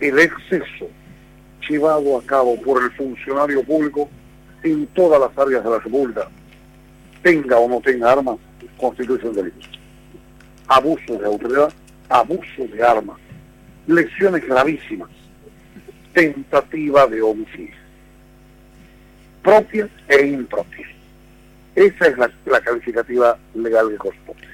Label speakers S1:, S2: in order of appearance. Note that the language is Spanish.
S1: el exceso llevado a cabo por el funcionario público en todas las áreas de la República, tenga o no tenga armas, constituye un delito. Abuso de autoridad, abuso de armas, lesiones gravísimas, tentativa de homicidio, propia e impropia. Esa es la, calificativa legal que corresponde.